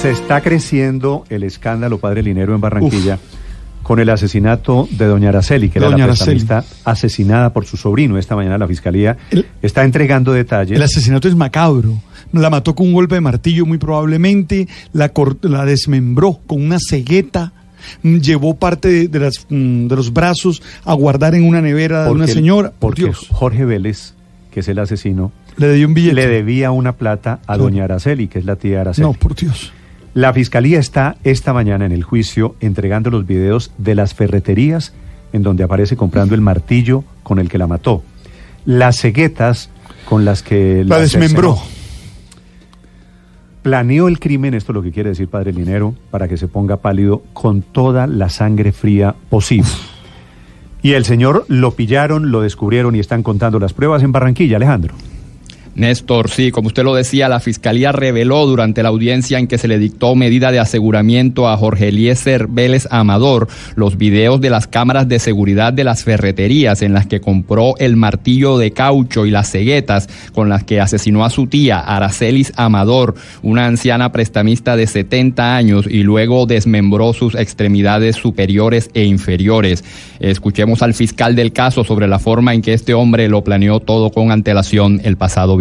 Se está creciendo el escándalo Padre Linero en Barranquilla con el asesinato de doña Araceli, que era la asesinada por su sobrino. Esta mañana la fiscalía está entregando detalles. El asesinato es macabro. La mató con un golpe de martillo muy probablemente, la, desmembró con una cegueta, mm, llevó parte de, mm, los brazos a guardar en una nevera de una señora. Por Porque Dios, Jorge Vélez, que es el asesino, le dio un billete. le debía una plata a doña Araceli, que es la tía Araceli. No, por Dios. La fiscalía está esta mañana en el juicio entregando los videos de las ferreterías en donde aparece comprando el martillo con el que la mató, las ceguetas con las que La desmembró. cercenó. Planeó el crimen, esto es lo que quiere decir Padre Linero, para que se ponga pálido con toda la sangre fría posible. Y el señor lo pillaron, lo descubrieron y están contando las pruebas en Barranquilla, Alejandro. Néstor, sí, como usted lo decía, la Fiscalía reveló durante la audiencia en que se le dictó medida de aseguramiento a Jorge Eliezer Vélez Amador los videos de las cámaras de seguridad de las ferreterías en las que compró el martillo de caucho y las ceguetas con las que asesinó a su tía, Aracelis Amador, una anciana prestamista de 70 años y luego desmembró sus extremidades superiores e inferiores. Escuchemos al fiscal del caso sobre la forma en que este hombre lo planeó todo con antelación el pasado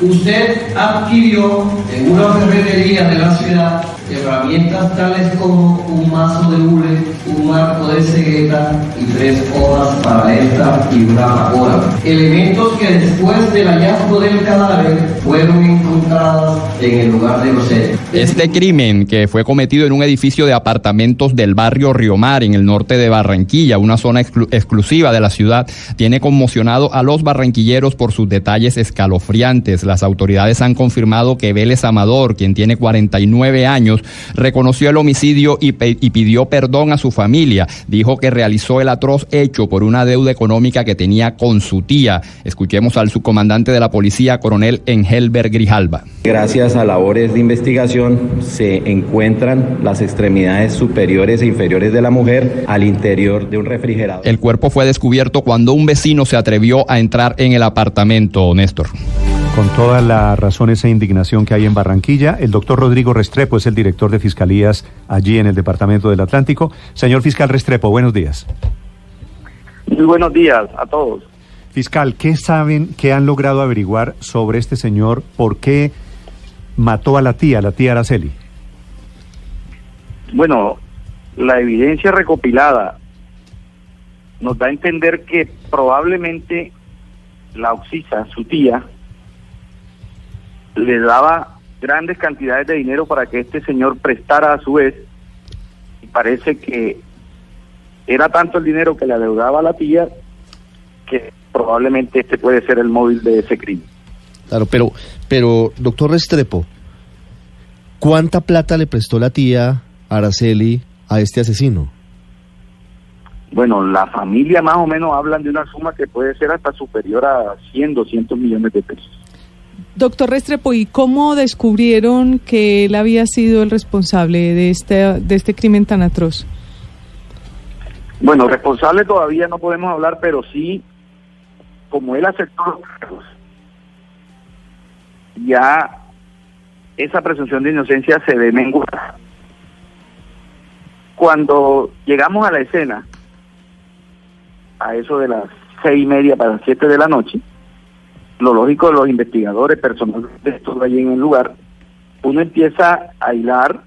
Usted adquirió en una ferretería de la ciudad herramientas tales como un mazo de hule, un marco de cegueta y tres hojas para esta y una pacora. Elementos que después del hallazgo del cadáver fueron encontrados en el lugar de los hechos. Este crimen, que fue cometido en un edificio de apartamentos del barrio Riomar, en el norte de Barranquilla, una zona exclu- exclusiva de la ciudad, tiene conmocionado a los barranquilleros por sus detalles escalofriantes. Las autoridades han confirmado que Vélez Amador, quien tiene 49 años, reconoció el homicidio y, pidió perdón a su familia. Dijo que realizó el atroz hecho por una deuda económica que tenía con su tía. Escuchemos al subcomandante de la policía, coronel Engelbert Grijalba. Gracias a labores de investigación se encuentran las extremidades superiores e inferiores de la mujer al interior de un refrigerador. El cuerpo fue descubierto cuando un vecino se atrevió a entrar en el apartamento, Néstor. Con toda la razón, esa indignación que hay en Barranquilla, el doctor Rodrigo Restrepo es el director de fiscalías allí en el Departamento del Atlántico. Señor fiscal Restrepo, buenos días. Muy buenos días a todos. Fiscal, ¿qué saben, qué han logrado averiguar sobre este señor? ¿Por qué mató a la tía, la tía Araceli? Bueno, la evidencia recopilada nos da a entender que probablemente la Oxisa, su tía, le daba grandes cantidades de dinero para que este señor prestara a su vez. Y parece que era tanto el dinero que le adeudaba a la tía que probablemente este puede ser el móvil de ese crimen. Claro, pero, pero, doctor Restrepo, ¿cuánta plata le prestó la tía Araceli a este asesino? Bueno, la familia más o menos hablan de una suma que puede ser hasta superior a 100, 200 millones de pesos. Doctor Restrepo, ¿y cómo descubrieron que él había sido el responsable de este, de este crimen tan atroz? Bueno, responsable todavía no podemos hablar, pero sí, como él aceptó los cargos, ya esa presunción de inocencia se ve menguada. Cuando llegamos a la escena, a eso de las seis y media para las siete de la noche, lo lógico de los investigadores, personal de todo allí en el lugar, uno empieza a hilar,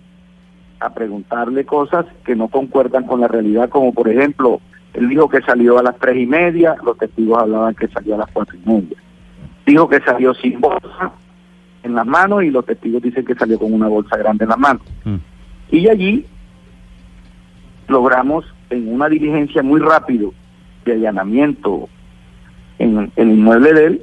a preguntarle cosas que no concuerdan con la realidad, como por ejemplo, él dijo que salió a las tres y media, los testigos hablaban que salió a las cuatro y media. Dijo que salió sin bolsa en las manos y los testigos dicen que salió con una bolsa grande en las manos. Mm. Y allí logramos en una diligencia muy rápido de allanamiento en el inmueble de él,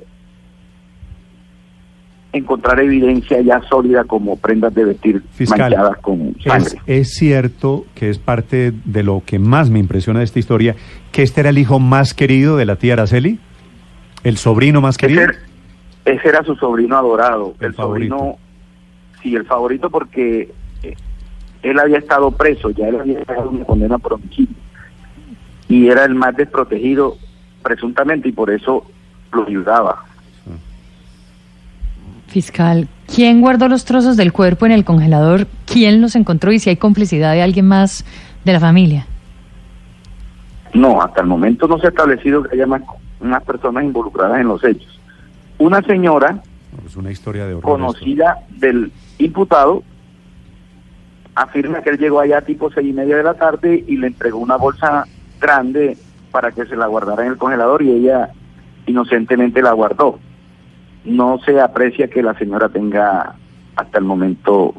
encontrar evidencia ya sólida como prendas de vestir Fiscal, manchadas con Es, sangre. es cierto que es parte de lo que más me impresiona de esta historia, que este era el hijo más querido de la tía Araceli, el sobrino más querido. Ese, ese era su sobrino adorado, El el, sobrino, favorito. sí, el favorito porque eh, él había estado preso, ya él había dejado una condena por homicidio y era el más desprotegido presuntamente y por eso lo ayudaba. Fiscal, ¿quién guardó los trozos del cuerpo en el congelador? ¿Quién los encontró y si hay complicidad de alguien más de la familia? No, hasta el momento no se ha establecido que haya más, más personas involucradas en los hechos. Una señora Es una historia de conocida del imputado afirma que él llegó allá tipo seis y media de la tarde y le entregó una bolsa grande para que se la guardara en el congelador y ella inocentemente la guardó. No se aprecia que la señora tenga hasta el momento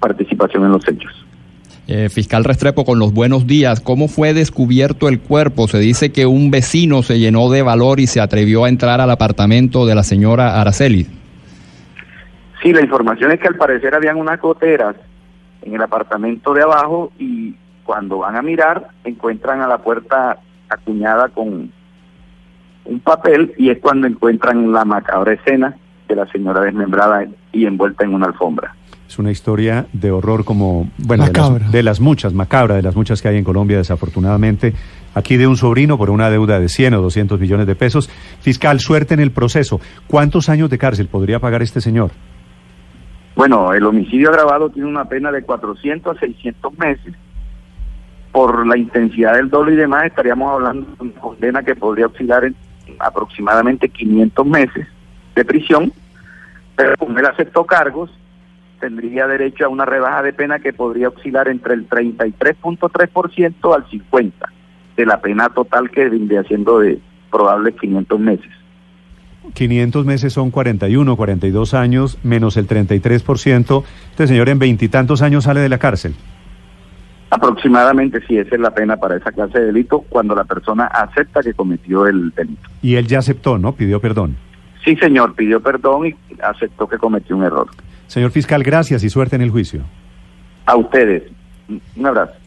participación en los hechos. Eh, fiscal Restrepo, con los buenos días, ¿cómo fue descubierto el cuerpo? Se dice que un vecino se llenó de valor y se atrevió a entrar al apartamento de la señora Araceli. Sí, la información es que al parecer habían unas goteras en el apartamento de abajo y cuando van a mirar encuentran a la puerta acuñada con un papel y es cuando encuentran la macabra escena de la señora desmembrada y envuelta en una alfombra. Es una historia de horror como, bueno, de Macabra. las, de las muchas, macabra, de las muchas que hay en Colombia, desafortunadamente. Aquí de un sobrino por una deuda de 100 o 200 millones de pesos. Fiscal, suerte en el proceso. ¿Cuántos años de cárcel podría pagar este señor? Bueno, el homicidio agravado tiene una pena de 400 a 600 meses. Por la intensidad del doble y demás, estaríamos hablando de una condena que podría oscilar en aproximadamente 500 meses de prisión, pero como él aceptó cargos, tendría derecho a una rebaja de pena que podría oscilar entre el 33.3% al 50% de la pena total que vendría siendo de probables 500 meses. 500 meses son 41, 42 años, menos el 33%. Este señor en veintitantos años sale de la cárcel. Aproximadamente, sí, esa es la pena para esa clase de delito cuando la persona acepta que cometió el delito. Y él ya aceptó, ¿no? Pidió perdón. Sí, señor, pidió perdón y aceptó que cometió un error. Señor fiscal, gracias y suerte en el juicio. A ustedes, un abrazo.